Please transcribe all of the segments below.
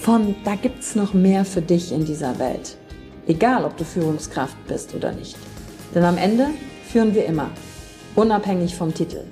von da gibt's noch mehr für dich in dieser Welt. Egal, ob du Führungskraft bist oder nicht. Denn am Ende führen wir immer, unabhängig vom Titel.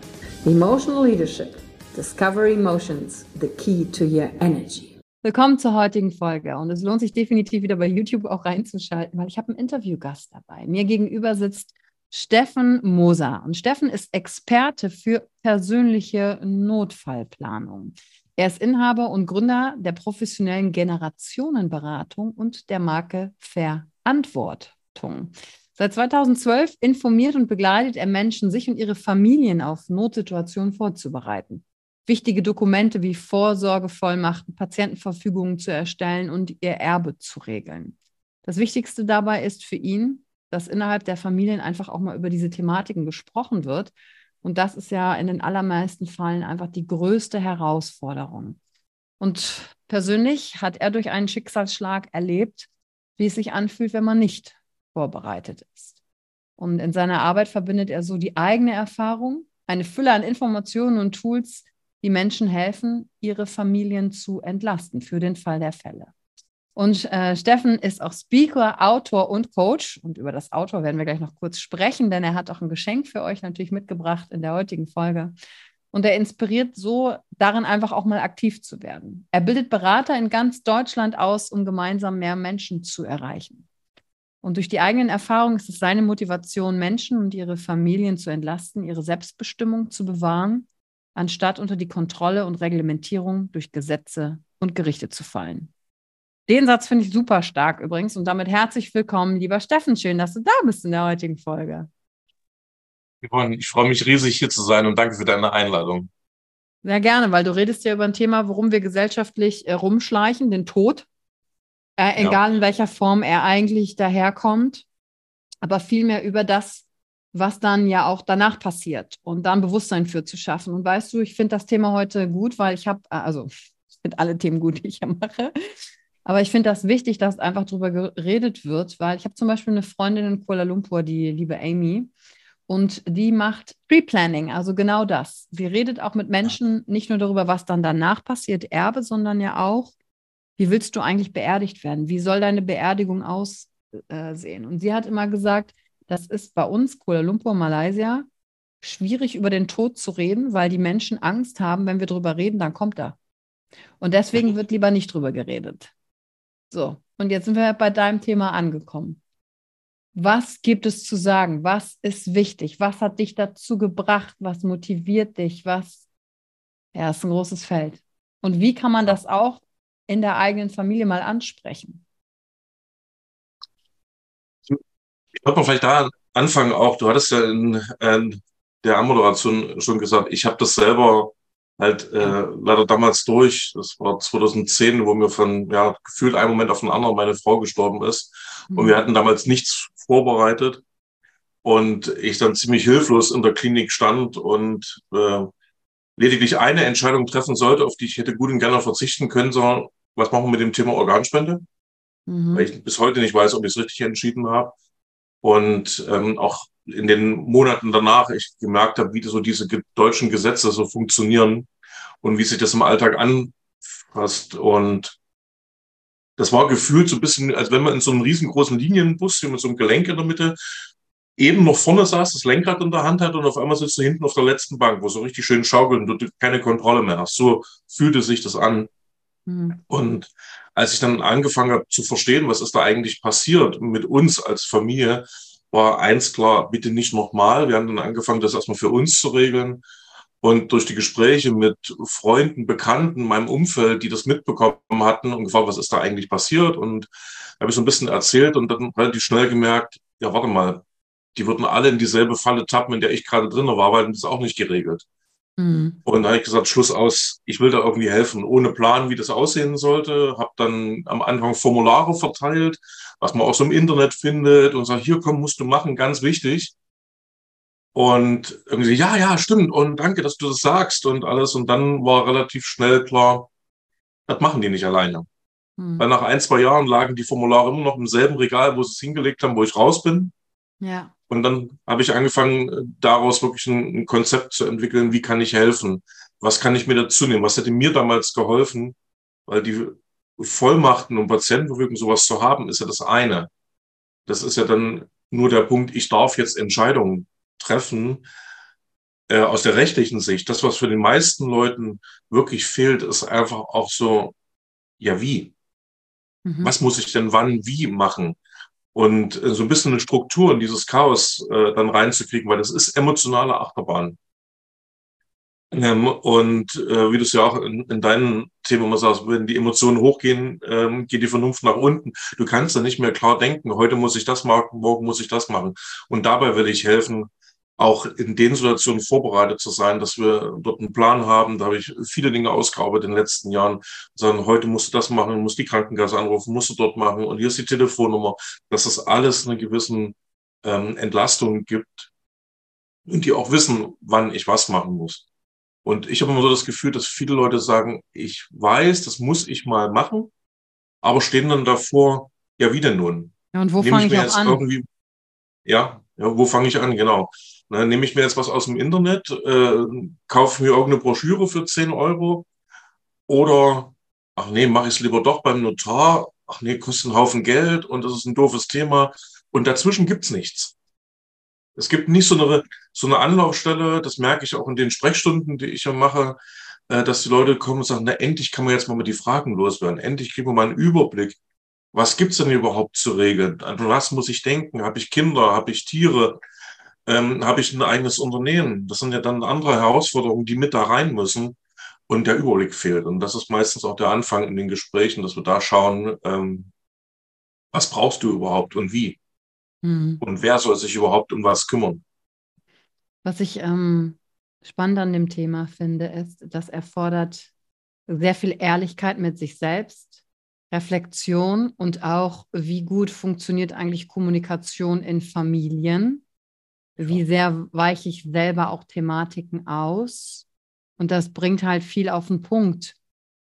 Emotional Leadership. Discover Emotions, the key to your energy. Willkommen zur heutigen Folge und es lohnt sich definitiv wieder bei YouTube auch reinzuschalten, weil ich habe einen Interviewgast dabei. Mir gegenüber sitzt Steffen Moser und Steffen ist Experte für persönliche Notfallplanung. Er ist Inhaber und Gründer der professionellen Generationenberatung und der Marke Verantwortung. Seit 2012 informiert und begleitet er Menschen, sich und ihre Familien auf Notsituationen vorzubereiten. Wichtige Dokumente wie Vorsorgevollmachten, Patientenverfügungen zu erstellen und ihr Erbe zu regeln. Das Wichtigste dabei ist für ihn, dass innerhalb der Familien einfach auch mal über diese Thematiken gesprochen wird und das ist ja in den allermeisten Fällen einfach die größte Herausforderung. Und persönlich hat er durch einen Schicksalsschlag erlebt, wie es sich anfühlt, wenn man nicht vorbereitet ist. Und in seiner Arbeit verbindet er so die eigene Erfahrung, eine Fülle an Informationen und Tools, die Menschen helfen, ihre Familien zu entlasten für den Fall der Fälle. Und äh, Steffen ist auch Speaker, Autor und Coach. Und über das Autor werden wir gleich noch kurz sprechen, denn er hat auch ein Geschenk für euch natürlich mitgebracht in der heutigen Folge. Und er inspiriert so darin einfach auch mal aktiv zu werden. Er bildet Berater in ganz Deutschland aus, um gemeinsam mehr Menschen zu erreichen. Und durch die eigenen Erfahrungen ist es seine Motivation, Menschen und ihre Familien zu entlasten, ihre Selbstbestimmung zu bewahren, anstatt unter die Kontrolle und Reglementierung durch Gesetze und Gerichte zu fallen. Den Satz finde ich super stark übrigens. Und damit herzlich willkommen, lieber Steffen. Schön, dass du da bist in der heutigen Folge. Yvonne, ich freue mich riesig, hier zu sein und danke für deine Einladung. Sehr gerne, weil du redest ja über ein Thema, worum wir gesellschaftlich äh, rumschleichen, den Tod. Äh, egal ja. in welcher Form er eigentlich daherkommt, aber vielmehr über das, was dann ja auch danach passiert und dann Bewusstsein für zu schaffen. Und weißt du, ich finde das Thema heute gut, weil ich habe, äh, also ich finde alle Themen gut, die ich ja mache. Aber ich finde das wichtig, dass einfach darüber geredet wird, weil ich habe zum Beispiel eine Freundin in Kuala Lumpur, die liebe Amy, und die macht Pre-Planning, also genau das. Sie redet auch mit Menschen nicht nur darüber, was dann danach passiert, Erbe, sondern ja auch, wie willst du eigentlich beerdigt werden? Wie soll deine Beerdigung aussehen? Und sie hat immer gesagt, das ist bei uns, Kuala Lumpur, Malaysia, schwierig über den Tod zu reden, weil die Menschen Angst haben, wenn wir darüber reden, dann kommt er. Und deswegen wird lieber nicht drüber geredet. So, und jetzt sind wir bei deinem Thema angekommen. Was gibt es zu sagen? Was ist wichtig? Was hat dich dazu gebracht? Was motiviert dich? Was, ja, ist ein großes Feld. Und wie kann man das auch in der eigenen Familie mal ansprechen? Ich würde mal vielleicht da anfangen auch. Du hattest ja in, in der Anmoderation schon gesagt, ich habe das selber halt äh, leider damals durch. Das war 2010, wo mir von ja gefühlt einem Moment auf den anderen meine Frau gestorben ist. Mhm. Und wir hatten damals nichts vorbereitet. Und ich dann ziemlich hilflos in der Klinik stand und äh, lediglich eine Entscheidung treffen sollte, auf die ich hätte gut und gerne verzichten können, sondern was machen wir mit dem Thema Organspende? Mhm. Weil ich bis heute nicht weiß, ob ich es richtig entschieden habe. Und ähm, auch in den Monaten danach ich gemerkt habe, wie so diese deutschen Gesetze so funktionieren und wie sich das im Alltag anfasst. Und das war gefühlt so ein bisschen, als wenn man in so einem riesengroßen Linienbus mit so einem Gelenk in der Mitte eben noch vorne saß, das Lenkrad in der Hand hat und auf einmal sitzt du hinten auf der letzten Bank, wo so richtig schön schaukelt und du keine Kontrolle mehr hast. So fühlte sich das an. Mhm. Und als ich dann angefangen habe zu verstehen, was ist da eigentlich passiert mit uns als Familie, war eins klar, bitte nicht nochmal. Wir haben dann angefangen, das erstmal für uns zu regeln. Und durch die Gespräche mit Freunden, Bekannten, meinem Umfeld, die das mitbekommen hatten und gefragt, was ist da eigentlich passiert? Und habe ich so ein bisschen erzählt und dann relativ schnell gemerkt, ja, warte mal, die würden alle in dieselbe Falle tappen, in der ich gerade drin war, weil das ist auch nicht geregelt. Mhm. Und da habe ich gesagt, Schluss aus, ich will da irgendwie helfen, ohne Plan, wie das aussehen sollte. Habe dann am Anfang Formulare verteilt, was man auch so im Internet findet und sagt, hier komm, musst du machen, ganz wichtig. Und irgendwie, ja, ja, stimmt. Und danke, dass du das sagst und alles. Und dann war relativ schnell klar, das machen die nicht alleine. Hm. Weil nach ein, zwei Jahren lagen die Formulare immer noch im selben Regal, wo sie es hingelegt haben, wo ich raus bin. Ja. Und dann habe ich angefangen, daraus wirklich ein, ein, Konzept zu entwickeln, wie kann ich helfen? Was kann ich mir dazu nehmen? Was hätte mir damals geholfen? Weil die Vollmachten und Patientenbewegung sowas zu haben, ist ja das eine. Das ist ja dann nur der Punkt, ich darf jetzt Entscheidungen treffen äh, aus der rechtlichen Sicht. Das, was für den meisten Leuten wirklich fehlt, ist einfach auch so, ja wie? Mhm. Was muss ich denn wann wie machen? Und äh, so ein bisschen eine Struktur in dieses Chaos äh, dann reinzukriegen, weil das ist emotionale Achterbahn. Ähm, und äh, wie du es ja auch in, in deinem Thema immer sagst, wenn die Emotionen hochgehen, ähm, geht die Vernunft nach unten. Du kannst dann nicht mehr klar denken, heute muss ich das machen, morgen muss ich das machen. Und dabei will ich helfen, auch in den Situationen vorbereitet zu sein, dass wir dort einen Plan haben. Da habe ich viele Dinge ausgearbeitet in den letzten Jahren. Sagen, heute musst du das machen, musst die Krankenkasse anrufen, musst du dort machen und hier ist die Telefonnummer, dass es alles eine gewissen ähm, Entlastung gibt und die auch wissen, wann ich was machen muss. Und ich habe immer so das Gefühl, dass viele Leute sagen, ich weiß, das muss ich mal machen, aber stehen dann davor, ja, wie denn nun? Ja, und wo fange ich, ich auch an? Irgendwie, ja, ja, wo fange ich an? Genau. Na, nehme ich mir jetzt was aus dem Internet, äh, kaufe mir irgendeine Broschüre für 10 Euro oder, ach nee, mache ich es lieber doch beim Notar, ach nee, kostet einen Haufen Geld und das ist ein doofes Thema. Und dazwischen gibt's nichts. Es gibt nicht so eine, so eine Anlaufstelle, das merke ich auch in den Sprechstunden, die ich ja mache, äh, dass die Leute kommen und sagen, na endlich kann man jetzt mal mit die Fragen loswerden, endlich kriegen wir mal einen Überblick. Was gibt's denn überhaupt zu regeln? An was muss ich denken? Habe ich Kinder? Habe ich Tiere? ähm, habe ich ein eigenes Unternehmen. Das sind ja dann andere Herausforderungen, die mit da rein müssen und der Überblick fehlt. Und das ist meistens auch der Anfang in den Gesprächen, dass wir da schauen, ähm, was brauchst du überhaupt und wie? Mhm. Und wer soll sich überhaupt um was kümmern? Was ich ähm, spannend an dem Thema finde, ist, das erfordert sehr viel Ehrlichkeit mit sich selbst, Reflexion und auch, wie gut funktioniert eigentlich Kommunikation in Familien wie sehr weiche ich selber auch Thematiken aus. Und das bringt halt viel auf den Punkt.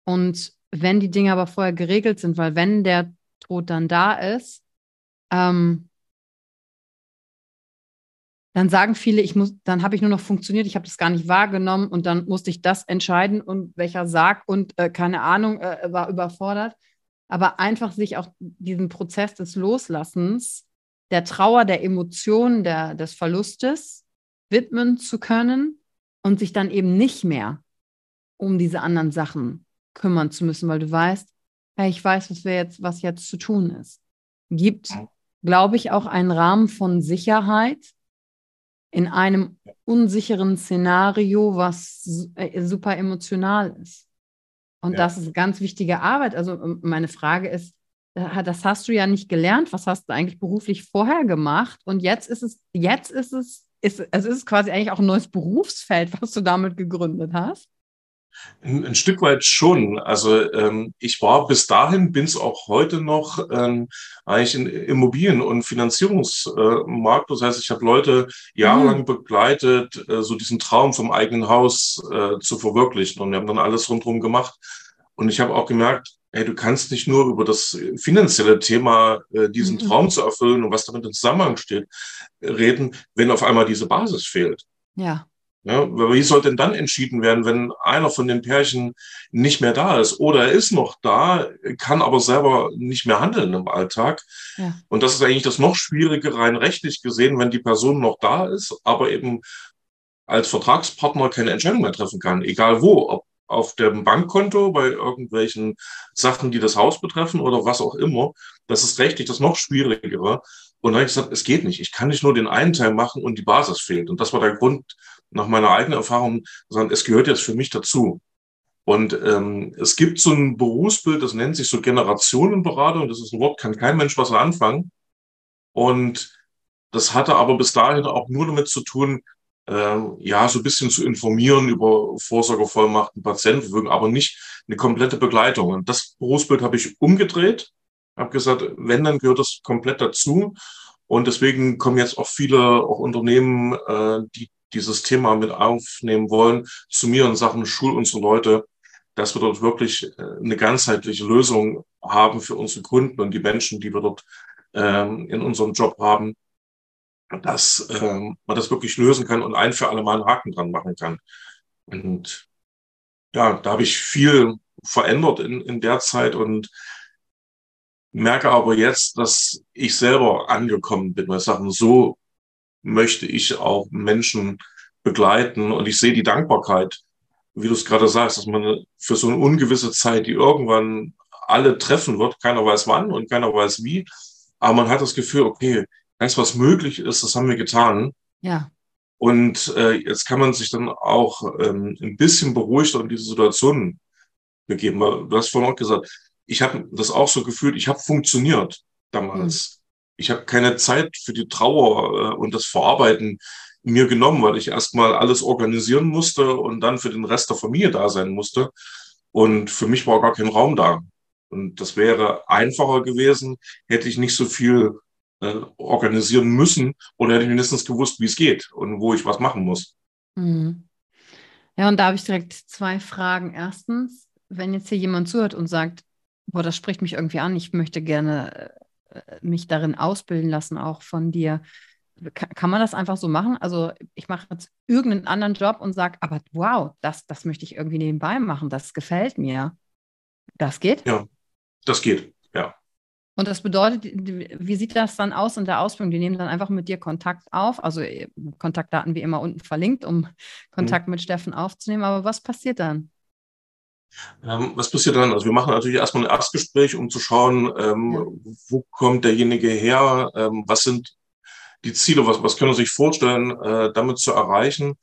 Und wenn die Dinge aber vorher geregelt sind, weil wenn der Tod dann da ist, ähm, dann sagen viele, ich muss, dann habe ich nur noch funktioniert, ich habe das gar nicht wahrgenommen und dann musste ich das entscheiden und welcher Sarg und äh, keine Ahnung äh, war überfordert. Aber einfach sich auch diesen Prozess des Loslassens der Trauer, der Emotionen, der, des Verlustes widmen zu können und sich dann eben nicht mehr um diese anderen Sachen kümmern zu müssen, weil du weißt, hey, ich weiß, was wir jetzt, was jetzt zu tun ist. Gibt, glaube ich, auch einen Rahmen von Sicherheit in einem unsicheren Szenario, was äh, super emotional ist. Und ja. das ist ganz wichtige Arbeit. Also meine Frage ist, das hast du ja nicht gelernt. Was hast du eigentlich beruflich vorher gemacht? Und jetzt ist es, jetzt ist es, ist, also ist es quasi eigentlich auch ein neues Berufsfeld, was du damit gegründet hast. Ein, ein Stück weit schon. Also ähm, ich war bis dahin, bin es auch heute noch ähm, eigentlich in Immobilien- und Finanzierungsmarkt. Äh, das heißt, ich habe Leute jahrelang mhm. begleitet, äh, so diesen Traum vom eigenen Haus äh, zu verwirklichen. Und wir haben dann alles rundherum gemacht. Und ich habe auch gemerkt, Ey, du kannst nicht nur über das finanzielle Thema, äh, diesen mhm. Traum zu erfüllen und was damit im Zusammenhang steht, reden, wenn auf einmal diese Basis fehlt. Ja. Ja, wie soll denn dann entschieden werden, wenn einer von den Pärchen nicht mehr da ist oder er ist noch da, kann aber selber nicht mehr handeln im Alltag? Ja. Und das ist eigentlich das noch Schwierige rein rechtlich gesehen, wenn die Person noch da ist, aber eben als Vertragspartner keine Entscheidung mehr treffen kann, egal wo, ob auf dem Bankkonto bei irgendwelchen Sachen, die das Haus betreffen oder was auch immer. Das ist rechtlich das noch Schwierigere. Und dann habe ich gesagt, es geht nicht. Ich kann nicht nur den einen Teil machen und die Basis fehlt. Und das war der Grund, nach meiner eigenen Erfahrung, sondern es gehört jetzt für mich dazu. Und ähm, es gibt so ein Berufsbild, das nennt sich so Generationenberatung. Das ist ein Wort, kann kein Mensch was anfangen. Und das hatte aber bis dahin auch nur damit zu tun, äh, ja, so ein bisschen zu informieren über Vorsorgevollmachten, Patientenverfügung, aber nicht eine komplette Begleitung. Und das Berufsbild habe ich umgedreht, habe gesagt, wenn, dann gehört das komplett dazu. Und deswegen kommen jetzt auch viele auch Unternehmen, äh, die dieses Thema mit aufnehmen wollen, zu mir und sagen, schul unsere Leute, dass wir dort wirklich äh, eine ganzheitliche Lösung haben für unsere Kunden und die Menschen, die wir dort ähm, in unserem Job haben, dass ähm, man das wirklich lösen kann und ein für alle Mal einen Haken dran machen kann. Und ja, da habe ich viel verändert in, in der Zeit und merke aber jetzt, dass ich selber angekommen bin, weil sage, so möchte ich auch Menschen begleiten und ich sehe die Dankbarkeit, wie du es gerade sagst, dass man für so eine ungewisse Zeit, die irgendwann alle treffen wird, keiner weiß wann und keiner weiß wie, aber man hat das Gefühl, okay, das, was möglich ist, das haben wir getan. Ja. Und äh, jetzt kann man sich dann auch ähm, ein bisschen beruhigter in diese Situation begeben. Du hast vorhin auch gesagt, ich habe das auch so gefühlt, ich habe funktioniert damals. Ich habe keine Zeit für die Trauer äh, und das Verarbeiten mir genommen, weil ich erstmal alles organisieren musste und dann für den Rest der Familie da sein musste. Und für mich war gar kein Raum da. Und das wäre einfacher gewesen, hätte ich nicht so viel äh, organisieren müssen oder hätte ich mindestens gewusst, wie es geht und wo ich was machen muss. Mhm. Ja, und da habe ich direkt zwei Fragen. Erstens, wenn jetzt hier jemand zuhört und sagt, boah, das spricht mich irgendwie an, ich möchte gerne äh, mich darin ausbilden lassen, auch von dir. Kann, man das einfach so machen? Also ich mache jetzt irgendeinen anderen Job und sage, aber wow, das, das möchte ich irgendwie nebenbei machen, das gefällt mir. Das geht? Ja, das geht, ja. Und das bedeutet, wie sieht das dann aus in der Ausbildung? Die nehmen dann einfach mit dir Kontakt auf, also Kontaktdaten wie immer unten verlinkt, um Kontakt mhm. mit Steffen aufzunehmen. Aber was passiert dann? Ähm, was passiert dann? Also wir machen natürlich erstmal ein Erstgespräch, um zu schauen, ähm, ja. wo kommt derjenige her, ähm, was sind die Ziele, was, was können wir sich vorstellen, äh, damit zu erreichen.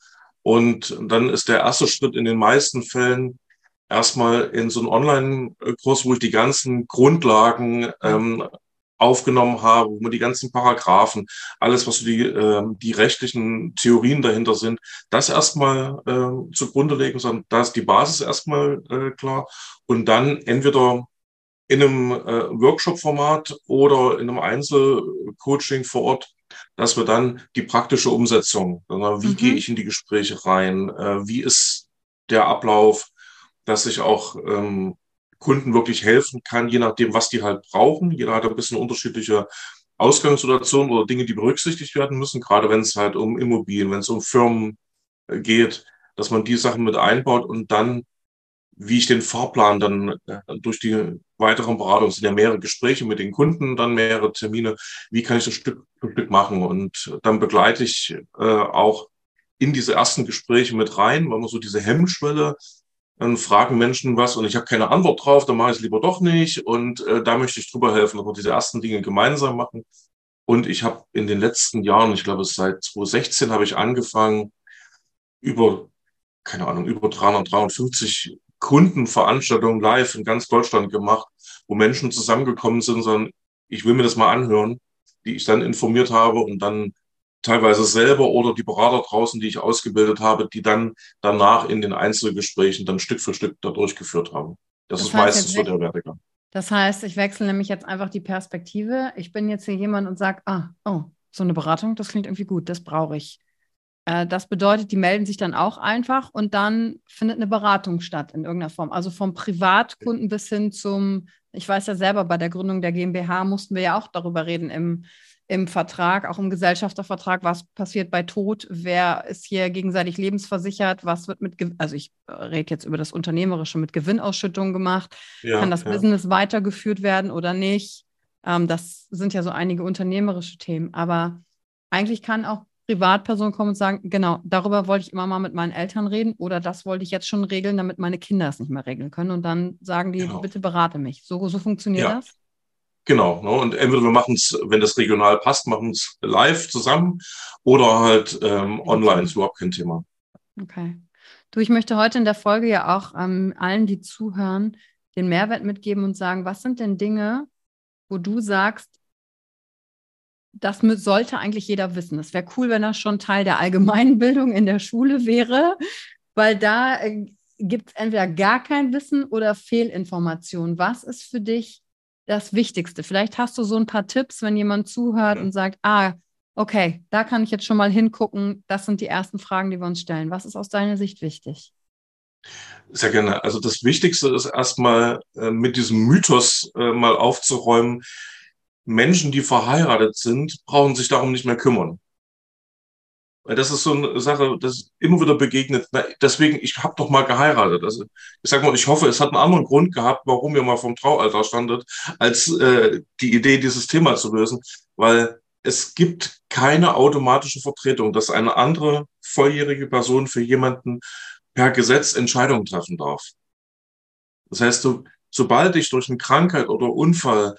Und dann ist der erste Schritt in den meisten Fällen erstmal in so einen Online-Kurs, wo ich die ganzen Grundlagen ähm, aufgenommen habe, wo man die ganzen Paragraphen, alles, was so die, äh, die rechtlichen Theorien dahinter sind, das erstmal äh, zugrunde legen, sondern da ist die Basis erstmal äh, klar. Und dann entweder in einem äh, Workshop-Format oder in einem Einzelcoaching vor Ort, dass wir dann die praktische Umsetzung, wie mhm. gehe ich in die Gespräche rein, äh, wie ist der Ablauf, dass ich auch ähm, Kunden wirklich helfen kann, je nachdem, was die halt brauchen. Jeder hat ein bisschen unterschiedliche Ausgangssituationen oder Dinge, die berücksichtigt werden müssen, gerade wenn es halt um Immobilien, wenn es um Firmen äh, geht, dass man die Sachen mit einbaut und dann, wie ich den Fahrplan dann äh, durch die weiteren Beratungen, sind ja mehrere Gespräche mit den Kunden, dann mehrere Termine, wie kann ich das Stück für Stück machen und dann begleite ich äh, auch in diese ersten Gespräche mit rein, weil man so diese Hemmschwelle dann fragen Menschen was und ich habe keine Antwort drauf, dann mache ich es lieber doch nicht. Und äh, da möchte ich drüber helfen, dass wir diese ersten Dinge gemeinsam machen. Und ich habe in den letzten Jahren, ich glaube seit 2016 habe ich angefangen, über, keine Ahnung, über 353 Kundenveranstaltungen live in ganz Deutschland gemacht, wo Menschen zusammengekommen sind, sondern ich will mir das mal anhören, die ich dann informiert habe und dann teilweise selber oder die Berater draußen, die ich ausgebildet habe, die dann danach in den Einzelgesprächen dann Stück für Stück da durchgeführt haben. Das, das ist meistens so der Werdegang. Das heißt, ich wechsle nämlich jetzt einfach die Perspektive. Ich bin jetzt hier jemand und sage, ah, oh, so eine Beratung, das klingt irgendwie gut, das brauche ich. Äh, das bedeutet, die melden sich dann auch einfach und dann findet eine Beratung statt in irgendeiner Form. Also vom Privatkunden bis hin zum, ich weiß ja selber, bei der Gründung der GmbH mussten wir ja auch darüber reden im, im Vertrag, auch im Gesellschaftervertrag, was passiert bei Tod, wer ist hier gegenseitig lebensversichert, was wird mit, also ich rede jetzt über das Unternehmerische, mit Gewinnausschüttung gemacht, ja, kann das ja. Business weitergeführt werden oder nicht? Ähm, das sind ja so einige unternehmerische Themen, aber eigentlich kann auch Privatperson kommen und sagen, genau, darüber wollte ich immer mal mit meinen Eltern reden oder das wollte ich jetzt schon regeln, damit meine Kinder es nicht mehr regeln können. Und dann sagen die, genau. bitte berate mich. So, so funktioniert ja. das? Genau. Ne? Und entweder wir machen es, wenn das regional passt, machen es live zusammen oder halt ähm, online, ist überhaupt kein Thema. Okay. Du, ich möchte heute in der Folge ja auch ähm, allen, die zuhören, den Mehrwert mitgeben und sagen, was sind denn Dinge, wo du sagst, das sollte eigentlich jeder wissen. Es wäre cool, wenn das schon Teil der Allgemeinbildung in der Schule wäre, weil da äh, gibt es entweder gar kein Wissen oder Fehlinformationen. Was ist für dich das Wichtigste? Vielleicht hast du so ein paar Tipps, wenn jemand zuhört ja. und sagt, ah, okay, da kann ich jetzt schon mal hingucken. Das sind die ersten Fragen, die wir uns stellen. Was ist aus deiner Sicht wichtig? Sehr gerne. Also das Wichtigste ist erstmal äh, mit diesem Mythos äh, mal aufzuräumen, Menschen, die verheiratet sind, brauchen sich darum nicht mehr kümmern. Weil das ist so eine Sache, das immer wieder begegnet. Na, deswegen, ich habe doch mal geheiratet. Also ich sag mal, ich hoffe, es hat einen anderen Grund gehabt, warum ihr mal vom Traualter standet, als äh, die Idee, dieses Thema zu lösen. Weil es gibt keine automatische Vertretung, dass eine andere volljährige Person für jemanden per Gesetz Entscheidungen treffen darf. Das heißt, du, sobald ich durch eine Krankheit oder Unfall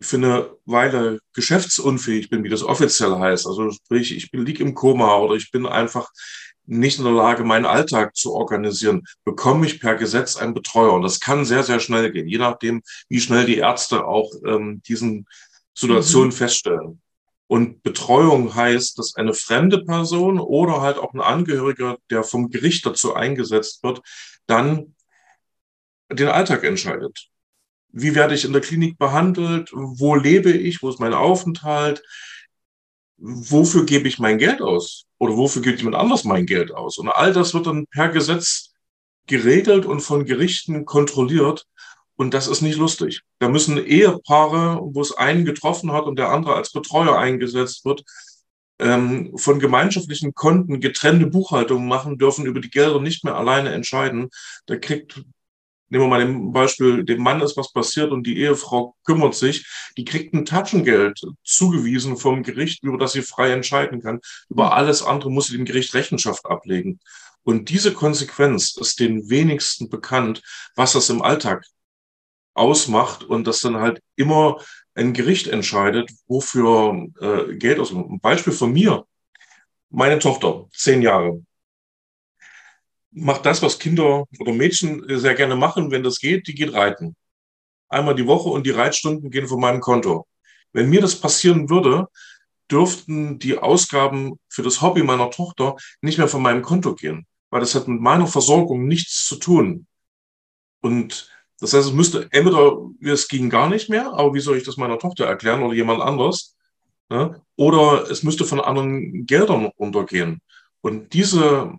für eine Weile geschäftsunfähig bin, wie das offiziell heißt, also sprich, ich bin, lieg im Koma oder ich bin einfach nicht in der Lage, meinen Alltag zu organisieren, bekomme ich per Gesetz einen Betreuer. Und das kann sehr, sehr schnell gehen, je nachdem, wie schnell die Ärzte auch ähm, diesen Situationen mhm. feststellen. Und Betreuung heißt, dass eine fremde Person oder halt auch ein Angehöriger, der vom Gericht dazu eingesetzt wird, dann den Alltag entscheidet wie werde ich in der Klinik behandelt, wo lebe ich, wo ist mein Aufenthalt, wofür gebe ich mein Geld aus oder wofür gibt jemand anders mein Geld aus. Und all das wird dann per Gesetz geregelt und von Gerichten kontrolliert. Und das ist nicht lustig. Da müssen Ehepaare, wo es einen getroffen hat und der andere als Betreuer eingesetzt wird, ähm, von gemeinschaftlichen Konten getrennte Buchhaltungen machen, dürfen über die Gelder nicht mehr alleine entscheiden. Da kriegt nehmen wir mal dem Beispiel, dem Mann ist was passiert und die Ehefrau kümmert sich, die kriegt ein Taschengeld zugewiesen vom Gericht, über das sie frei entscheiden kann. Über hm. alles andere muss sie dem Gericht Rechenschaft ablegen. Und diese Konsequenz ist den wenigsten bekannt, was das im Alltag ausmacht und dass dann halt immer ein Gericht entscheidet, wofür äh, Geld aus. Ein Beispiel von mir. Meine Tochter, zehn Jahre, macht das, was Kinder oder Mädchen sehr gerne machen, wenn das geht, die geht reiten. Einmal die Woche und die Reitstunden gehen von meinem Konto. Wenn mir das passieren würde, dürften die Ausgaben für das Hobby meiner Tochter nicht mehr von meinem Konto gehen, weil das hat mit meiner Versorgung nichts zu tun. Und das heißt, es müsste entweder, es ging gar nicht mehr, aber wie soll ich das meiner Tochter erklären oder jemand anders? Ne? Oder es müsste von anderen Geldern untergehen. Und diese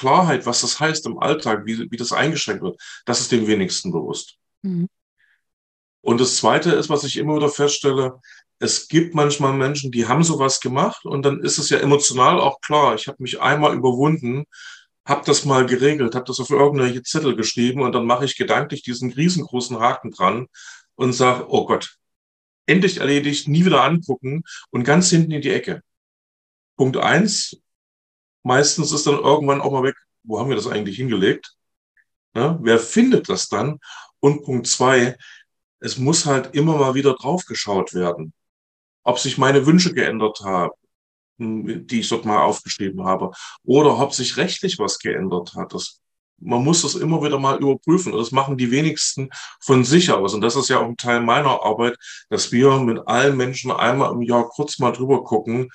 Klarheit, was das heißt im Alltag, wie, wie das eingeschränkt wird, das ist dem wenigsten bewusst. Mhm. Und das Zweite ist, was ich immer wieder feststelle, es gibt manchmal Menschen, die haben sowas gemacht und dann ist es ja emotional auch klar. Ich habe mich einmal überwunden, habe das mal geregelt, habe das auf irgendwelche Zettel geschrieben und dann mache ich gedanklich diesen riesengroßen Haken dran und sage, oh Gott, endlich erledigt, nie wieder angucken und ganz hinten in die Ecke. Punkt eins, meistens ist dann irgendwann auch mal weg, wo haben wir das eigentlich hingelegt? Ja, wer findet das dann? Und Punkt zwei, es muss halt immer mal wieder draufgeschaut werden, ob sich meine Wünsche geändert haben, die ich dort mal aufgeschrieben habe, oder ob sich rechtlich was geändert hat. Das, man muss das immer wieder mal überprüfen. Und das machen die wenigsten von sich aus. Und das ist ja auch ein Teil meiner Arbeit, dass wir mit allen Menschen einmal im Jahr kurz mal drüber gucken,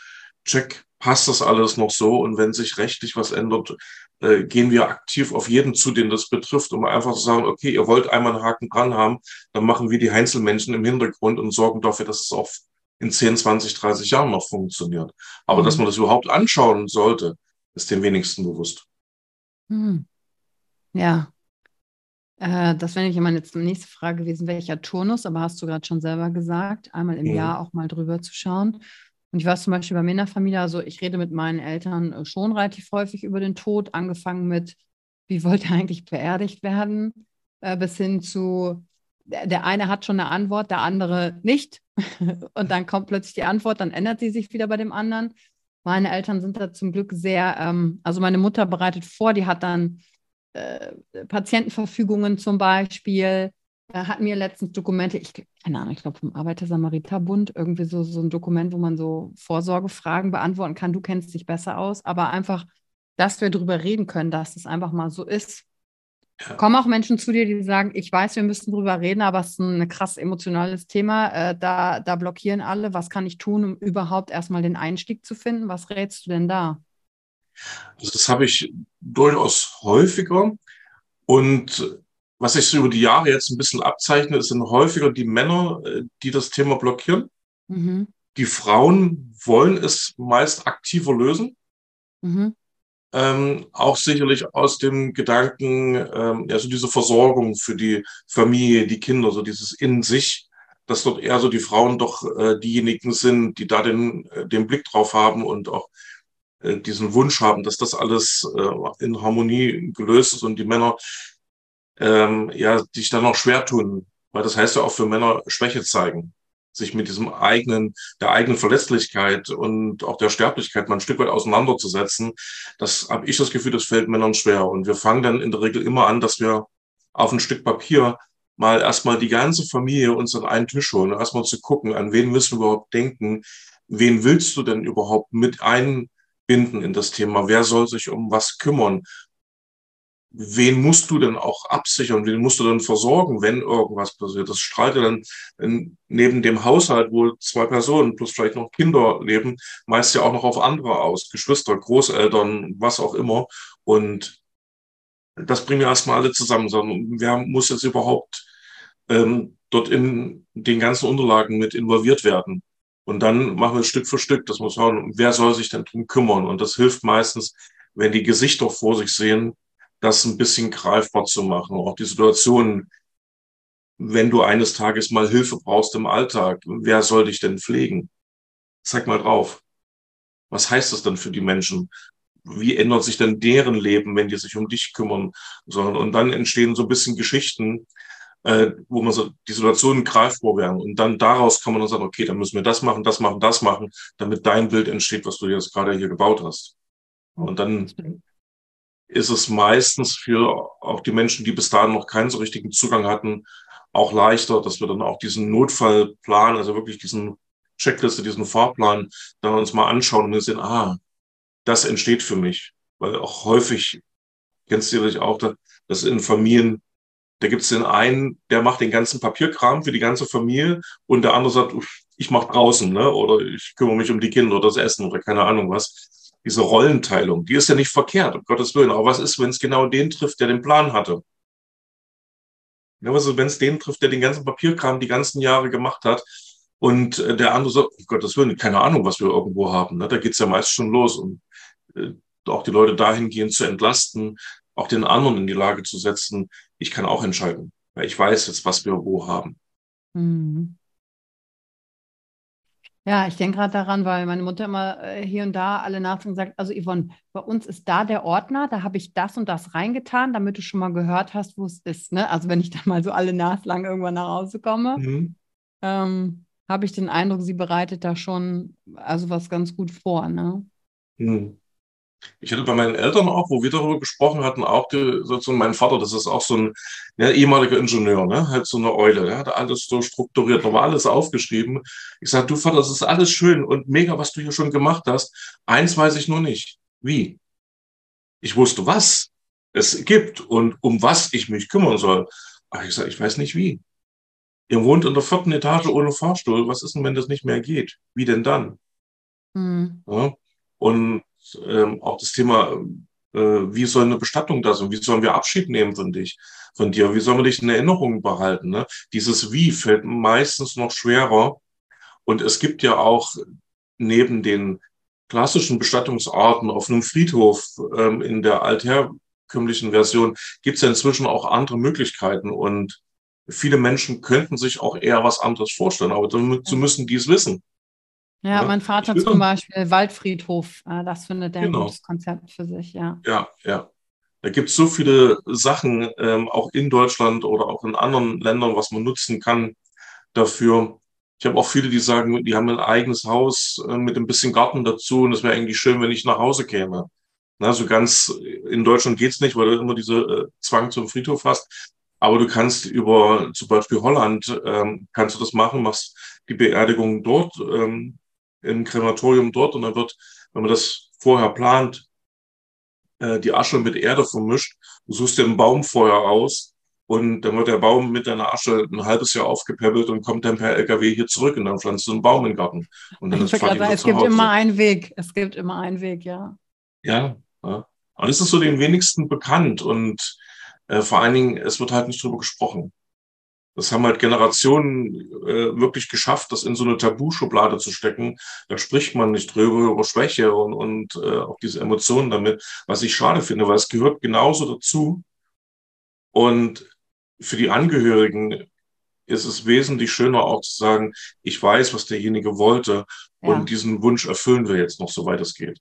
check, passt das alles noch so? Und wenn sich rechtlich was ändert, äh, gehen wir aktiv auf jeden zu, den das betrifft, um einfach zu sagen, okay, ihr wollt einmal einen Haken dran haben, dann machen wir die Einzelmenschen im Hintergrund und sorgen dafür, dass es auch in 10, 20, 30 Jahren noch funktioniert. Aber mhm. dass man das überhaupt anschauen sollte, ist den wenigsten bewusst. Hm. Ja. Äh, das wäre nämlich meine nächste Frage gewesen, welcher Turnus, aber hast du gerade schon selber gesagt, einmal im mhm. Jahr auch mal drüber zu schauen. Und ich weiß zum Beispiel bei mir in der Familie, also ich rede mit meinen Eltern äh, schon relativ häufig über den Tod, angefangen mit, wie wollte eigentlich beerdigt werden, äh, bis hin zu, der eine hat schon eine Antwort, der andere nicht. Und dann kommt plötzlich die Antwort, dann ändert sie sich wieder bei dem anderen. Meine Eltern sind da zum Glück sehr, ähm, also meine Mutter bereitet vor, die hat dann äh, Patientenverfügungen zum Beispiel, da hatten wir letztens Dokumente, ich, keine Ahnung, ich glaube vom Arbeiter-Samariter-Bund, irgendwie so, so ein Dokument, wo man so Vorsorgefragen beantworten kann. Du kennst dich besser aus, aber einfach, dass wir darüber reden können, dass es einfach mal so ist. Ja. Kommen auch Menschen zu dir, die sagen, ich weiß, wir müssen drüber reden, aber es ist ein krass emotionales Thema. Äh, da, da blockieren alle. Was kann ich tun, um überhaupt erstmal den Einstieg zu finden? Was rätst du denn da? Also das habe ich durchaus häufiger. Und was sich so über die Jahre jetzt ein bisschen abzeichnet, sind häufiger die Männer, äh, die das Thema blockieren. Mhm. Die Frauen wollen es meist aktiver lösen. Mhm. Ähm, auch sicherlich aus dem Gedanken, ähm, ja, so diese Versorgung für die Familie, die Kinder, so dieses in sich, dass dort eher so die Frauen doch äh, diejenigen sind, die da den, äh, den Blick drauf haben und auch äh, diesen Wunsch haben, dass das alles äh, in Harmonie gelöst ist und die Männer ähm, ja sich dann noch schwer tun, weil das heißt ja auch für Männer Schwäche zeigen. Sich mit diesem eigenen, der eigenen Verletzlichkeit und auch der Sterblichkeit mal ein Stück weit auseinanderzusetzen, das habe ich das Gefühl, das fällt Männern schwer. Und wir fangen dann in der Regel immer an, dass wir auf ein Stück Papier mal erstmal die ganze Familie uns an einen Tisch holen, erstmal zu gucken, an wen müssen wir überhaupt denken, wen willst du denn überhaupt mit einbinden in das Thema, wer soll sich um was kümmern wen musst du denn auch absichern, wen musst du denn versorgen, wenn irgendwas passiert. Das strahlt ja dann neben dem Haushalt, wo zwei Personen plus vielleicht noch Kinder leben, meist ja auch noch auf andere aus, Geschwister, Großeltern, was auch immer. Und das bringen wir erstmal alle zusammen, sondern wer muss jetzt überhaupt ähm, dort in den ganzen Unterlagen mit involviert werden? Und dann machen wir Stück für Stück, dass wir schauen, wer soll sich denn drum kümmern? Und das hilft meistens, wenn die Gesichter vor sich sehen, das ein bisschen greifbar zu machen. Auch die Situation, wenn du eines Tages mal Hilfe brauchst im Alltag, wer soll dich denn pflegen? Zeig mal drauf. Was heißt das denn für die Menschen? Wie ändert sich denn deren Leben, wenn die sich um dich kümmern sollen? Und dann entstehen so ein bisschen Geschichten, äh, wo man so die Situationen greifbar werden. Und dann daraus kann man dann sagen, okay, dann müssen wir das machen, das machen, das machen, damit dein Bild entsteht, was du jetzt gerade hier gebaut hast. Und dann ist es meistens für auch die Menschen, die bis dahin noch keinen so richtigen Zugang hatten, auch leichter, dass wir dann auch diesen Notfallplan, also wirklich diesen Checkliste, diesen Fahrplan, dann uns mal anschauen und wir sehen, ah, das entsteht für mich. Weil auch häufig, kennst du dich auch, dass in Familien, da gibt es den einen, der macht den ganzen Papierkram für die ganze Familie und der andere sagt, ich mach draußen, ne? Oder ich kümmere mich um die Kinder oder das Essen oder keine Ahnung was diese Rollenteilung, die ist ja nicht verkehrt, um Gottes Willen. Aber was ist, wenn es genau den trifft, der den Plan hatte? Ja, also wenn es den trifft, der den ganzen Papierkram die ganzen Jahre gemacht hat und äh, der andere sagt, um Gottes Willen, keine Ahnung, was wir irgendwo haben. Ne? Da geht's ja meist schon los. Und äh, auch die Leute dahingehend zu entlasten, auch den anderen in die Lage zu setzen, ich kann auch entscheiden, weil ich weiß jetzt, was wir wo haben. Mhm. Ja, ich denke gerade daran, weil meine Mutter immer äh, hier und da alle Nachrichten sagt, also Yvonne, bei uns ist da der Ordner, da habe ich das und das reingetan, damit du schon mal gehört hast, wo es ist. Ne? Also wenn ich dann mal so alle Naslang irgendwann nach Hause komme, mhm. ähm, habe ich den Eindruck, sie bereitet da schon also was ganz gut vor. Ne? Mhm. Ich hatte bei meinen Eltern auch, wo wir darüber gesprochen hatten, auch die, sozusagen mein Vater, das ist auch so ein ja, ehemaliger Ingenieur, ne? halt so eine Eule, der hat alles so strukturiert, nochmal alles aufgeschrieben. Ich sage, du Vater, das ist alles schön und mega, was du hier schon gemacht hast. Eins weiß ich nur nicht. Wie? Ich wusste, was es gibt und um was ich mich kümmern soll. Aber ich sage, ich weiß nicht wie. Ihr wohnt in der vierten Etage ohne Fahrstuhl. Was ist denn, wenn das nicht mehr geht? Wie denn dann? Mhm. Ja? Und ähm, auch das Thema, äh, wie soll eine Bestattung da sein? Wie sollen wir Abschied nehmen von dich, von dir? Wie sollen wir dich in Erinnerung behalten? Ne? Dieses Wie fällt meistens noch schwerer. Und es gibt ja auch neben den klassischen Bestattungsarten auf einem Friedhof ähm, in der altherkömmlichen Version gibt es ja inzwischen auch andere Möglichkeiten und viele Menschen könnten sich auch eher was anderes vorstellen, aber dazu müssen die es wissen. Ja, mein Vater zum Beispiel, Waldfriedhof, äh, das findet er genau. ein gutes Konzept für sich, ja. Ja, ja. Da gibt es so viele Sachen, ähm, auch in Deutschland oder auch in anderen Ländern, was man nutzen kann dafür. Ich habe auch viele, die sagen, die haben ein eigenes Haus äh, mit ein bisschen Garten dazu und es wäre eigentlich schön, wenn ich nach Hause käme. Na, so ganz in Deutschland geht's nicht, weil du immer diese äh, Zwang zum Friedhof hast. Aber du kannst über zum Beispiel Holland, ähm, kannst du das machen, machst die Beerdigung dort, ähm, im Krematorium dort und dann wird, wenn man das vorher plant, äh, die Asche mit Erde vermischt. Du suchst dir ein Baumfeuer aus und dann wird der Baum mit deiner Asche ein halbes Jahr aufgepäppelt und kommt dann per LKW hier zurück und dann pflanzt du einen Baum im Garten. Und dann ich ist gerade es gibt Hause. immer einen Weg. Es gibt immer einen Weg, ja. Ja, ja. Und es ist so den wenigsten bekannt und äh, vor allen Dingen, es wird halt nicht drüber gesprochen. Das haben halt Generationen äh, wirklich geschafft, das in so eine Tabuschublade zu stecken. Da spricht man nicht drüber, über Schwäche und, und äh, auch diese Emotionen damit, was ich schade finde, weil es gehört genauso dazu. Und für die Angehörigen ist es wesentlich schöner auch zu sagen, ich weiß, was derjenige wollte ja. und diesen Wunsch erfüllen wir jetzt noch, soweit es geht.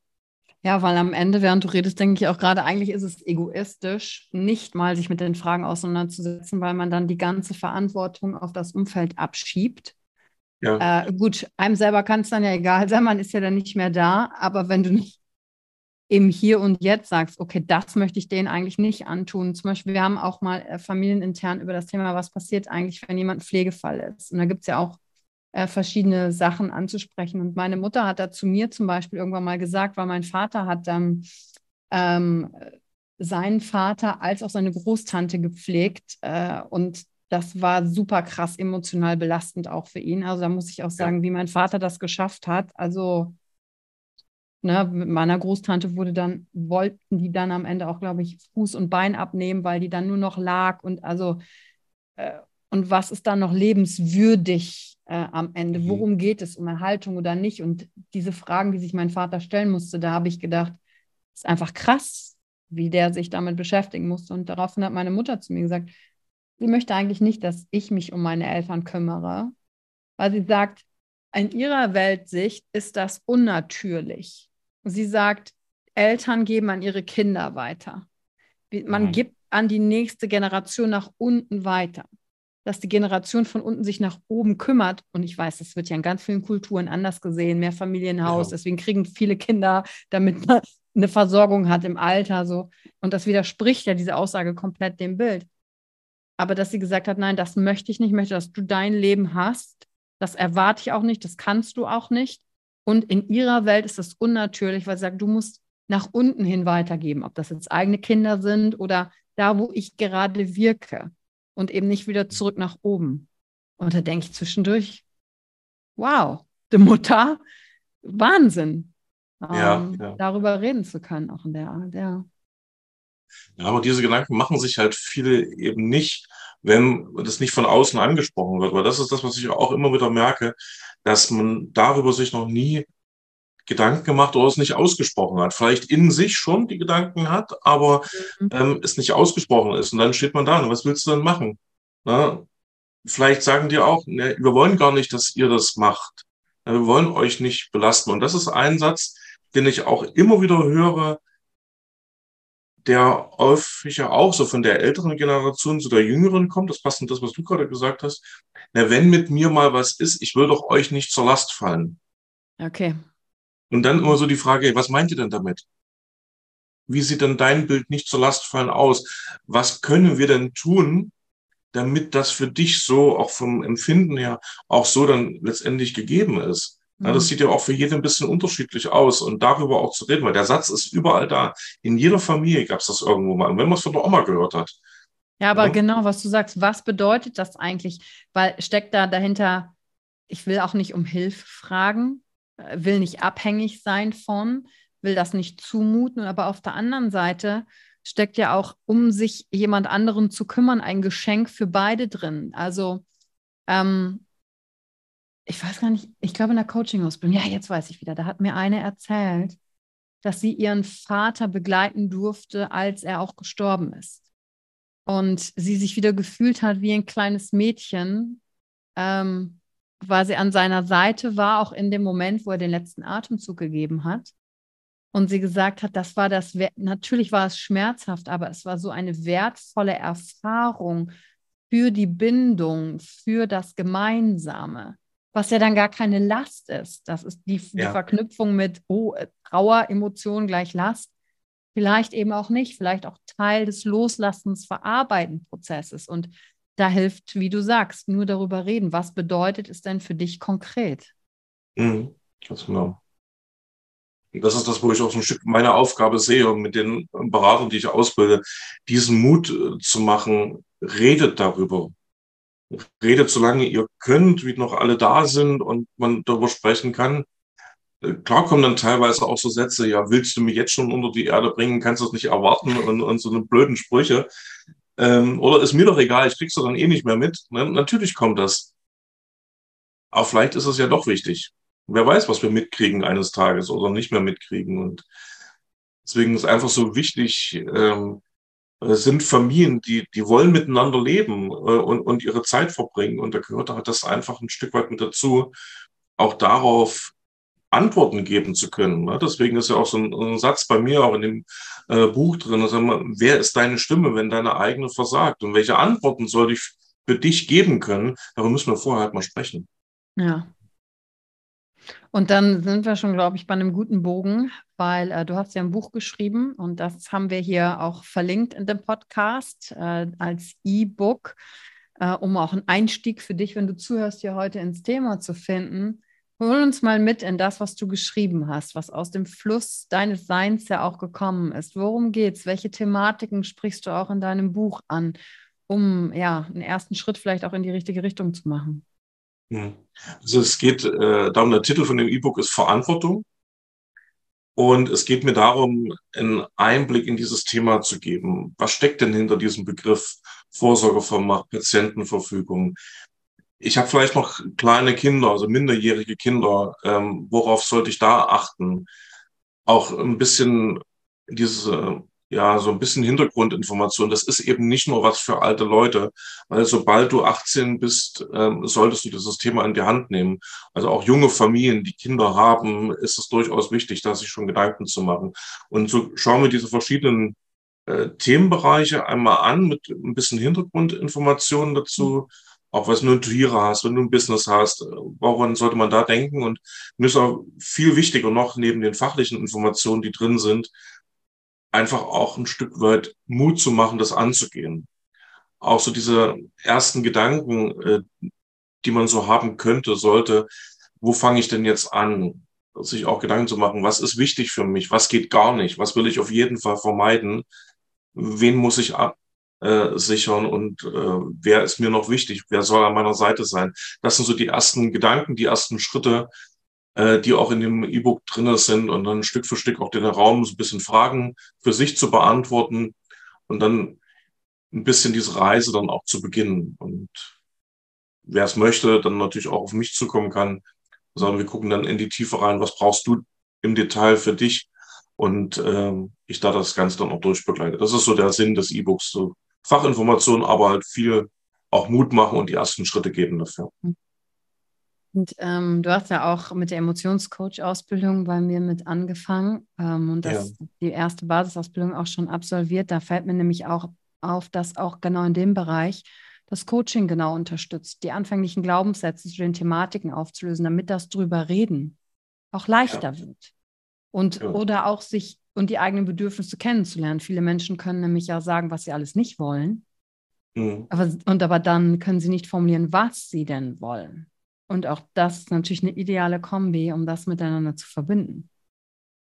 Ja, weil am Ende, während du redest, denke ich auch gerade, eigentlich ist es egoistisch, nicht mal sich mit den Fragen auseinanderzusetzen, weil man dann die ganze Verantwortung auf das Umfeld abschiebt. Ja. Äh, gut, einem selber kann es dann ja egal sein, man ist ja dann nicht mehr da, aber wenn du nicht im Hier und Jetzt sagst, okay, das möchte ich denen eigentlich nicht antun. Zum Beispiel, wir haben auch mal äh, familienintern über das Thema, was passiert eigentlich, wenn jemand Pflegefall ist. Und da gibt es ja auch äh, verschiedene Sachen anzusprechen. Und meine Mutter hat da zu mir zum Beispiel irgendwann mal gesagt, weil mein Vater hat dann ähm, seinen Vater als auch seine Großtante gepflegt äh, und das war super krass emotional belastend auch für ihn. Also da muss ich auch sagen, ja. wie mein Vater das geschafft hat. Also ne, mit meiner Großtante wurde dann, wollten die dann am Ende auch, glaube ich, Fuß und Bein abnehmen, weil die dann nur noch lag und also äh, und was ist dann noch lebenswürdig äh, am Ende? Mhm. Worum geht es? Um Erhaltung oder nicht? Und diese Fragen, die sich mein Vater stellen musste, da habe ich gedacht, ist einfach krass, wie der sich damit beschäftigen musste. Und daraufhin hat meine Mutter zu mir gesagt, sie möchte eigentlich nicht, dass ich mich um meine Eltern kümmere, weil sie sagt, in ihrer Weltsicht ist das unnatürlich. Sie sagt, Eltern geben an ihre Kinder weiter. Man mhm. gibt an die nächste Generation nach unten weiter dass die Generation von unten sich nach oben kümmert. Und ich weiß, das wird ja in ganz vielen Kulturen anders gesehen, mehr Familienhaus. Ja. Deswegen kriegen viele Kinder, damit man eine Versorgung hat im Alter. So. Und das widerspricht ja diese Aussage komplett dem Bild. Aber dass sie gesagt hat, nein, das möchte ich nicht, ich möchte, dass du dein Leben hast. Das erwarte ich auch nicht, das kannst du auch nicht. Und in ihrer Welt ist das unnatürlich, weil sie sagt, du musst nach unten hin weitergeben, ob das jetzt eigene Kinder sind oder da, wo ich gerade wirke und eben nicht wieder zurück nach oben. Und da denke ich zwischendurch, wow, die Mutter, Wahnsinn, ja, ähm, ja. darüber reden zu können, auch in der Art, ja. Ja, aber diese Gedanken machen sich halt viele eben nicht, wenn das nicht von außen angesprochen wird. Weil das ist das, was ich auch immer wieder merke, dass man darüber sich noch nie Gedanken gemacht oder es nicht ausgesprochen hat. Vielleicht in sich schon die Gedanken hat, aber mhm. ähm, es nicht ausgesprochen ist. Und dann steht man da und was willst du dann machen? Na, vielleicht sagen die auch, ne, wir wollen gar nicht, dass ihr das macht. Wir wollen euch nicht belasten. Und das ist ein Satz, den ich auch immer wieder höre, der häufig ja auch so von der älteren Generation zu der jüngeren kommt. Das passt in das, was du gerade gesagt hast. Na, wenn mit mir mal was ist, ich will doch euch nicht zur Last fallen. Okay. Und dann immer so die Frage, was meint ihr denn damit? Wie sieht denn dein Bild nicht zur Last fallen aus? Was können wir denn tun, damit das für dich so, auch vom Empfinden her, auch so dann letztendlich gegeben ist? Ja, das mhm. sieht ja auch für jeden ein bisschen unterschiedlich aus und darüber auch zu reden, weil der Satz ist überall da. In jeder Familie gab es das irgendwo mal. Und wenn man es von der Oma gehört hat. Ja, aber ja. genau, was du sagst, was bedeutet das eigentlich? Weil steckt da dahinter, ich will auch nicht um Hilfe fragen, will nicht abhängig sein von, will das nicht zumuten, aber auf der anderen Seite steckt ja auch, um sich jemand anderen zu kümmern, ein Geschenk für beide drin. Also ähm, ich weiß gar nicht, ich glaube in der Coaching-Ausbildung, ja, jetzt weiß ich wieder, da hat mir eine erzählt, dass sie ihren Vater begleiten durfte, als er auch gestorben ist. Und sie sich wieder gefühlt hat wie ein kleines Mädchen, ähm, weil sie an seiner Seite war, auch in dem Moment, wo er den letzten Atemzug gegeben hat. Und sie gesagt hat, das war das, natürlich war es schmerzhaft, aber es war so eine wertvolle Erfahrung für die Bindung, für das Gemeinsame, was ja dann gar keine Last ist. Das ist die, die Verknüpfung mit, oh, Trauer, Emotion gleich Last. Vielleicht eben auch nicht, vielleicht auch Teil des Loslassens, Verarbeiten Prozesses. Und da hilft, wie du sagst, nur darüber reden. Was bedeutet es denn für dich konkret? Mhm, ganz genau. Das ist das, wo ich auch so ein Stück meine Aufgabe sehe und mit den Beratern, die ich ausbilde, diesen Mut äh, zu machen, redet darüber. Redet, solange ihr könnt, wie noch alle da sind und man darüber sprechen kann. Äh, klar kommen dann teilweise auch so Sätze, ja, willst du mich jetzt schon unter die Erde bringen, kannst du es nicht erwarten und, und so eine blöden Sprüche. Ähm, oder ist mir doch egal, ich krieg's doch dann eh nicht mehr mit. Ne? Natürlich kommt das. Aber vielleicht ist es ja doch wichtig. Wer weiß, was wir mitkriegen eines Tages oder nicht mehr mitkriegen. Und deswegen ist einfach so wichtig, ähm, es sind Familien, die, die wollen miteinander leben äh, und, und ihre Zeit verbringen. Und da gehört halt das einfach ein Stück weit mit dazu, auch darauf Antworten geben zu können. Ne? Deswegen ist ja auch so ein, ein, Satz bei mir auch in dem äh, Buch drin, also, wer ist deine Stimme, wenn deine eigene versagt? Und welche Antworten soll ich für dich geben können? Darüber müssen wir vorher halt mal sprechen. Ja. Und dann sind wir schon, glaube ich, bei einem guten Bogen, weil äh, du hast ja ein Buch geschrieben und das haben wir hier auch verlinkt in dem Podcast äh, als E-Book, äh, um auch einen Einstieg für dich, wenn du zuhörst, hier heute ins Thema zu finden. Hol uns mal mit in das, was du geschrieben hast, was aus dem Fluss deines Seins ja auch gekommen ist. Worum geht's? Welche Thematiken sprichst du auch in deinem Buch an, um ja einen ersten Schritt vielleicht auch in die richtige Richtung zu machen? Also es geht äh, darum, der Titel von dem E-Book ist Verantwortung. Und es geht mir darum, einen Einblick in dieses Thema zu geben. Was steckt denn hinter diesem Begriff Vorsorgevollmacht, Patientenverfügung? Ich habe vielleicht noch kleine Kinder, also minderjährige Kinder. Ähm, worauf sollte ich da achten? Auch ein bisschen diese ja, so ein bisschen Hintergrundinformation. Das ist eben nicht nur was für alte Leute, weil sobald du 18 bist, ähm, solltest du dieses Thema in die Hand nehmen. Also auch junge Familien, die Kinder haben, ist es durchaus wichtig, da sich schon Gedanken zu machen. Und so schauen wir diese verschiedenen äh, Themenbereiche einmal an mit ein bisschen Hintergrundinformationen dazu. Auch was du Tiere hast, wenn du ein Business hast, woran sollte man da denken? Und mir ist auch viel wichtiger noch neben den fachlichen Informationen, die drin sind, einfach auch ein Stück weit Mut zu machen, das anzugehen. Auch so diese ersten Gedanken, äh, die man so haben könnte, sollte, wo fange ich denn jetzt an? Sich auch Gedanken zu machen, was ist wichtig für mich, was geht gar nicht, was will ich auf jeden Fall vermeiden, wen muss ich absichern und äh, wer ist mir noch wichtig, wer soll an meiner Seite sein. Das sind so die ersten Gedanken, die ersten Schritte, äh, die auch in dem E-Book drin sind und dann Stück für Stück auch den Raum so ein bisschen Fragen für sich zu beantworten und dann ein bisschen diese Reise dann auch zu beginnen. Und wer es möchte, dann natürlich auch auf mich zukommen kann, sondern wir gucken dann in die Tiefe rein, was brauchst du im Detail für dich und ähm, ich da das Ganze dann auch durchbegleite. Das ist so der Sinn des E-Books, so Fachinformationen, aber halt viel auch Mut machen und die ersten Schritte geben dafür. Und ähm, du hast ja auch mit der Emotionscoach-Ausbildung bei mir mit angefangen ähm, und das, ja. die erste Basisausbildung auch schon absolviert. Da fällt mir nämlich auch auf, dass auch genau in dem Bereich das Coaching genau unterstützt, die anfänglichen Glaubenssätze zu den Thematiken aufzulösen, damit das drüber reden auch leichter ja. wird. Und ja. oder auch sich und die eigenen Bedürfnisse kennenzulernen. Viele Menschen können nämlich ja sagen, was sie alles nicht wollen. Mhm. Aber, und aber dann können sie nicht formulieren, was sie denn wollen. Und auch das ist natürlich eine ideale Kombi, um das miteinander zu verbinden.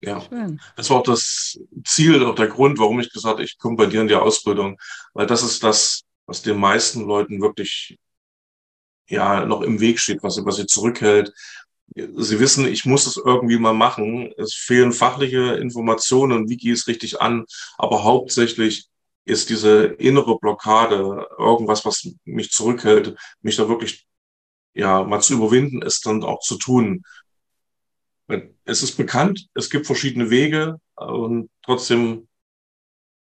Ja, Schön. das war auch das Ziel, auch der Grund, warum ich gesagt habe, ich komme bei dir in die Ausbildung, weil das ist das, was den meisten Leuten wirklich ja noch im Weg steht, was, was sie zurückhält. Sie wissen, ich muss es irgendwie mal machen. Es fehlen fachliche Informationen, wie gehe ich es richtig an, aber hauptsächlich ist diese innere Blockade irgendwas, was mich zurückhält, mich da wirklich ja, mal zu überwinden, es dann auch zu tun. Es ist bekannt, es gibt verschiedene Wege und trotzdem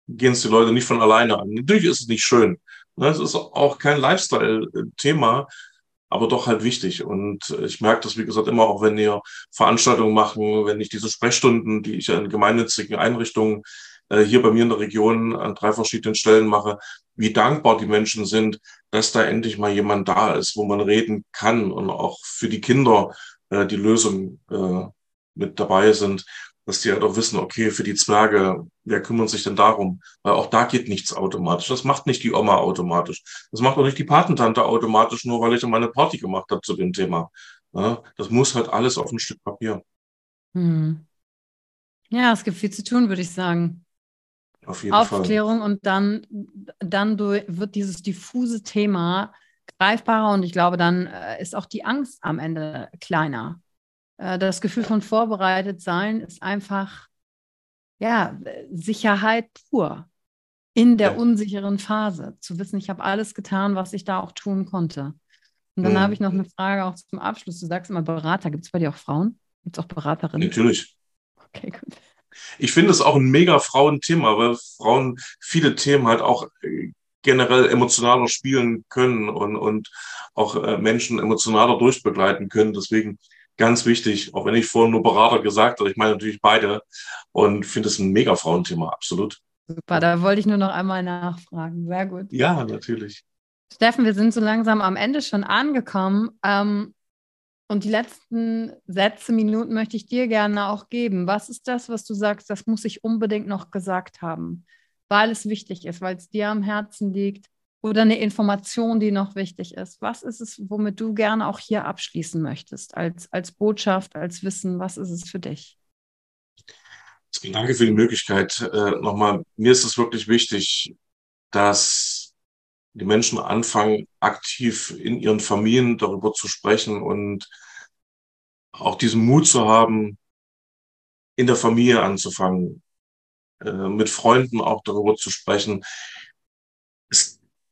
gehen es die Leute nicht von alleine an. Natürlich ist es nicht schön. Ne? Es ist auch kein Lifestyle-Thema, aber doch halt wichtig. Und ich merke das, wie gesagt, immer auch, wenn wir Veranstaltungen machen, wenn ich diese Sprechstunden, die ich in gemeinnützigen Einrichtungen äh, hier bei mir in der Region an drei verschiedenen Stellen mache, wie dankbar die Menschen sind, dass da endlich mal jemand da ist, wo man reden kann und auch für die Kinder äh, die Lösung äh, mit dabei sind dass die halt auch wissen, okay, für die Zwerge, wer kümmert sich denn darum? Weil auch da geht nichts automatisch. Das macht nicht die Oma automatisch. Das macht auch nicht die Patentante automatisch, nur weil ich dann mal eine Party gemacht habe zu dem Thema. Ja, das muss halt alles auf ein Stück Papier. Hm. Ja, es gibt viel zu tun, würde ich sagen. Auf jeden Aufklärung Fall. und dann, dann wird dieses diffuse Thema greifbarer und ich glaube, dann äh, ist auch die Angst am Ende kleiner. Äh, das Gefühl von vorbereitet sein ist einfach, ja, Sicherheit pur in der ja. unsicheren Phase. Zu wissen, ich habe alles getan, was ich da auch tun konnte. Und dann mhm. habe ich noch eine Frage auch zum Abschluss. Du sagst immer Berater. Gibt es bei dir auch Frauen? Gibt es auch Beraterinnen? Natürlich. Okay, gut. Ich finde es auch ein mega Frauenthema, weil Frauen viele Themen halt auch äh, generell emotionaler spielen können und, und auch äh, Menschen emotionaler durchbegleiten können. Deswegen ganz wichtig, auch wenn ich vorhin nur Berater gesagt habe, ich meine natürlich beide und finde es ein mega Frauenthema, absolut. Super, da wollte ich nur noch einmal nachfragen. Sehr gut. Ja, natürlich. Steffen, wir sind so langsam am Ende schon angekommen. Ähm, und die letzten Sätze, Minuten möchte ich dir gerne auch geben. Was ist das, was du sagst, das muss ich unbedingt noch gesagt haben, weil es wichtig ist, weil es dir am Herzen liegt, oder eine Information, die noch wichtig ist? Was ist es, womit du gerne auch hier abschließen möchtest, als, als Botschaft, als Wissen? Was ist es für dich? Danke für die Möglichkeit. Äh, nochmal, mir ist es wirklich wichtig, dass die Menschen anfangen, aktiv in ihren Familien darüber zu sprechen und auch diesen Mut zu haben, in der Familie anzufangen, äh, mit Freunden auch darüber zu sprechen.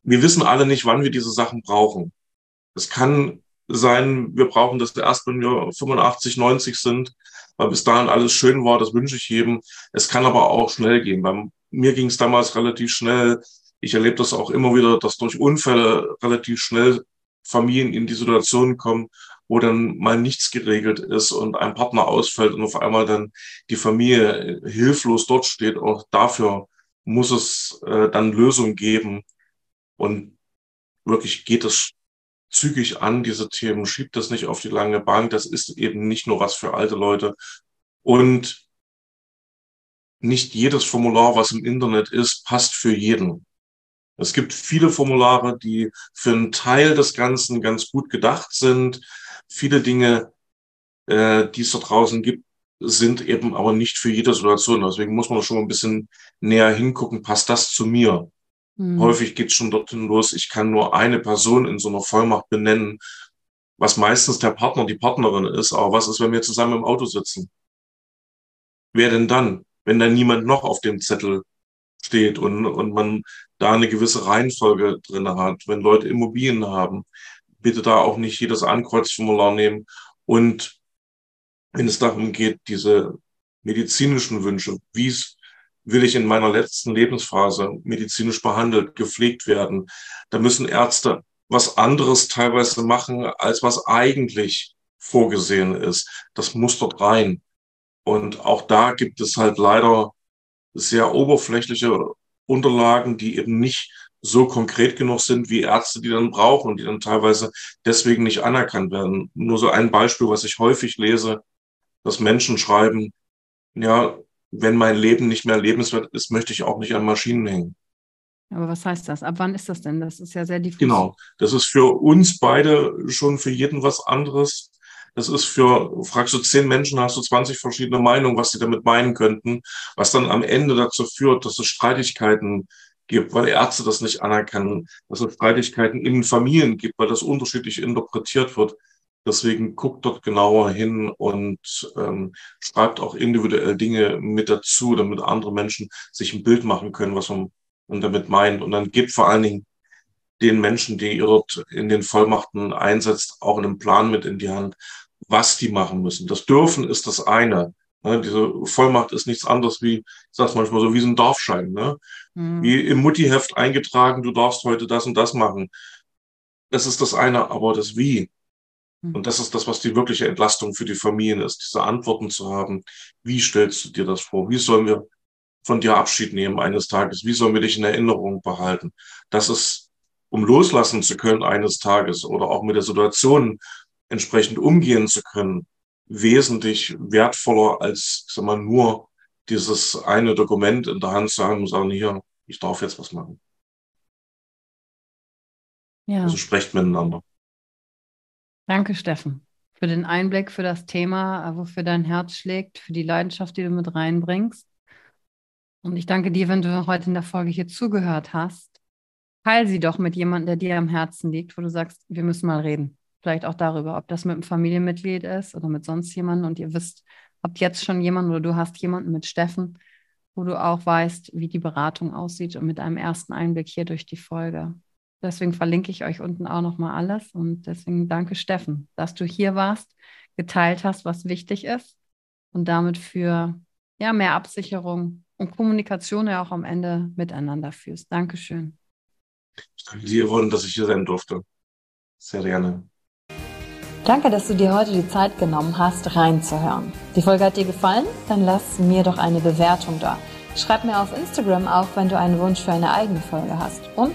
Wir wissen alle nicht, wann wir diese Sachen brauchen. Es kann sein, wir brauchen das erst, wenn wir 85, 90 sind, weil bis dahin alles schön war, das wünsche ich jedem. Es kann aber auch schnell gehen. Bei mir ging es damals relativ schnell. Ich erlebe das auch immer wieder, dass durch Unfälle relativ schnell Familien in die Situation kommen, wo dann mal nichts geregelt ist und ein Partner ausfällt und auf einmal dann die Familie hilflos dort steht. Auch dafür muss es äh, dann Lösungen geben. Und wirklich geht es zügig an, diese Themen, schiebt das nicht auf die lange Bank. Das ist eben nicht nur was für alte Leute. Und nicht jedes Formular, was im Internet ist, passt für jeden. Es gibt viele Formulare, die für einen Teil des Ganzen ganz gut gedacht sind. Viele Dinge, äh, die es da draußen gibt, sind eben aber nicht für jede Situation. Deswegen muss man schon ein bisschen näher hingucken, passt das zu mir? Mhm. Häufig geht es schon dorthin los, ich kann nur eine Person in so einer Vollmacht benennen, was meistens der Partner, die Partnerin ist. Aber was ist, wenn wir zusammen im Auto sitzen? Wer denn dann, wenn da niemand noch auf dem Zettel steht und, und man da eine gewisse Reihenfolge drin hat, wenn Leute Immobilien haben, bitte da auch nicht jedes Ankreuzformular nehmen. Und wenn es darum geht, diese medizinischen Wünsche, wie es will ich in meiner letzten Lebensphase medizinisch behandelt, gepflegt werden. Da müssen Ärzte was anderes teilweise machen, als was eigentlich vorgesehen ist. Das muss dort rein. Und auch da gibt es halt leider sehr oberflächliche Unterlagen, die eben nicht so konkret genug sind, wie Ärzte die dann brauchen und die dann teilweise deswegen nicht anerkannt werden. Nur so ein Beispiel, was ich häufig lese, dass Menschen schreiben, ja, wenn mein Leben nicht mehr lebenswert ist, möchte ich auch nicht an Maschinen hängen. Aber was heißt das? Ab wann ist das denn? Das ist ja sehr diffus. Genau. Das ist für uns beide schon für jeden was anderes. Das ist für, fragst du zehn Menschen, hast du 20 verschiedene Meinungen, was sie damit meinen könnten, was dann am Ende dazu führt, dass es Streitigkeiten gibt, weil Ärzte das nicht anerkennen, dass es Streitigkeiten in Familien gibt, weil das unterschiedlich interpretiert wird. Deswegen guckt dort genauer hin und ähm, schreibt auch individuell Dinge mit dazu, damit andere Menschen sich ein Bild machen können, was man damit meint. Und dann gibt vor allen Dingen den Menschen, die ihr dort in den Vollmachten einsetzt, auch einen Plan mit in die Hand, was die machen müssen. Das Dürfen ist das eine. Ne? Diese Vollmacht ist nichts anderes wie, ich sag's manchmal so, wie so ein Dorfschein. Ne? Mhm. Wie im Muttiheft eingetragen, du darfst heute das und das machen. Das ist das eine, aber das Wie. Mhm. Und das ist das, was die wirkliche Entlastung für die Familien ist, diese Antworten zu haben. Wie stellst du dir das vor? Wie sollen wir von dir Abschied nehmen eines Tages? Wie sollen wir dich in Erinnerung behalten? Das ist, um loslassen zu können eines Tages oder auch mit der Situation entsprechend umgehen zu können, wesentlich wertvoller als, sag mal, nur dieses eine Dokument in der Hand zu haben und sagen, hier, ich darf jetzt was machen. Ja. Also sprecht miteinander. Danke, Steffen, für den Einblick, für das Thema, wofür dein Herz schlägt, für die Leidenschaft, die du mit reinbringst. Und ich danke dir, wenn du heute in der Folge hier zugehört hast. Teil sie doch mit jemandem, der dir am Herzen liegt, wo du sagst, wir müssen mal reden. Vielleicht auch darüber, ob das mit einem Familienmitglied ist oder mit sonst jemandem. Und ihr wisst, habt jetzt schon jemanden oder du hast jemanden mit Steffen, wo du auch weißt, wie die Beratung aussieht und mit einem ersten Einblick hier durch die Folge. Deswegen verlinke ich euch unten auch nochmal alles. Und deswegen danke, Steffen, dass du hier warst, geteilt hast, was wichtig ist und damit für ja, mehr Absicherung und Kommunikation ja auch am Ende miteinander führst. Dankeschön. Ich danke dir, Yvonne, dass ich hier sein durfte. Sehr gerne. Danke, dass du dir heute die Zeit genommen hast, reinzuhören. Die Folge hat dir gefallen? Dann lass mir doch eine Bewertung da. Schreib mir auf Instagram auch, wenn du einen Wunsch für eine eigene Folge hast. Und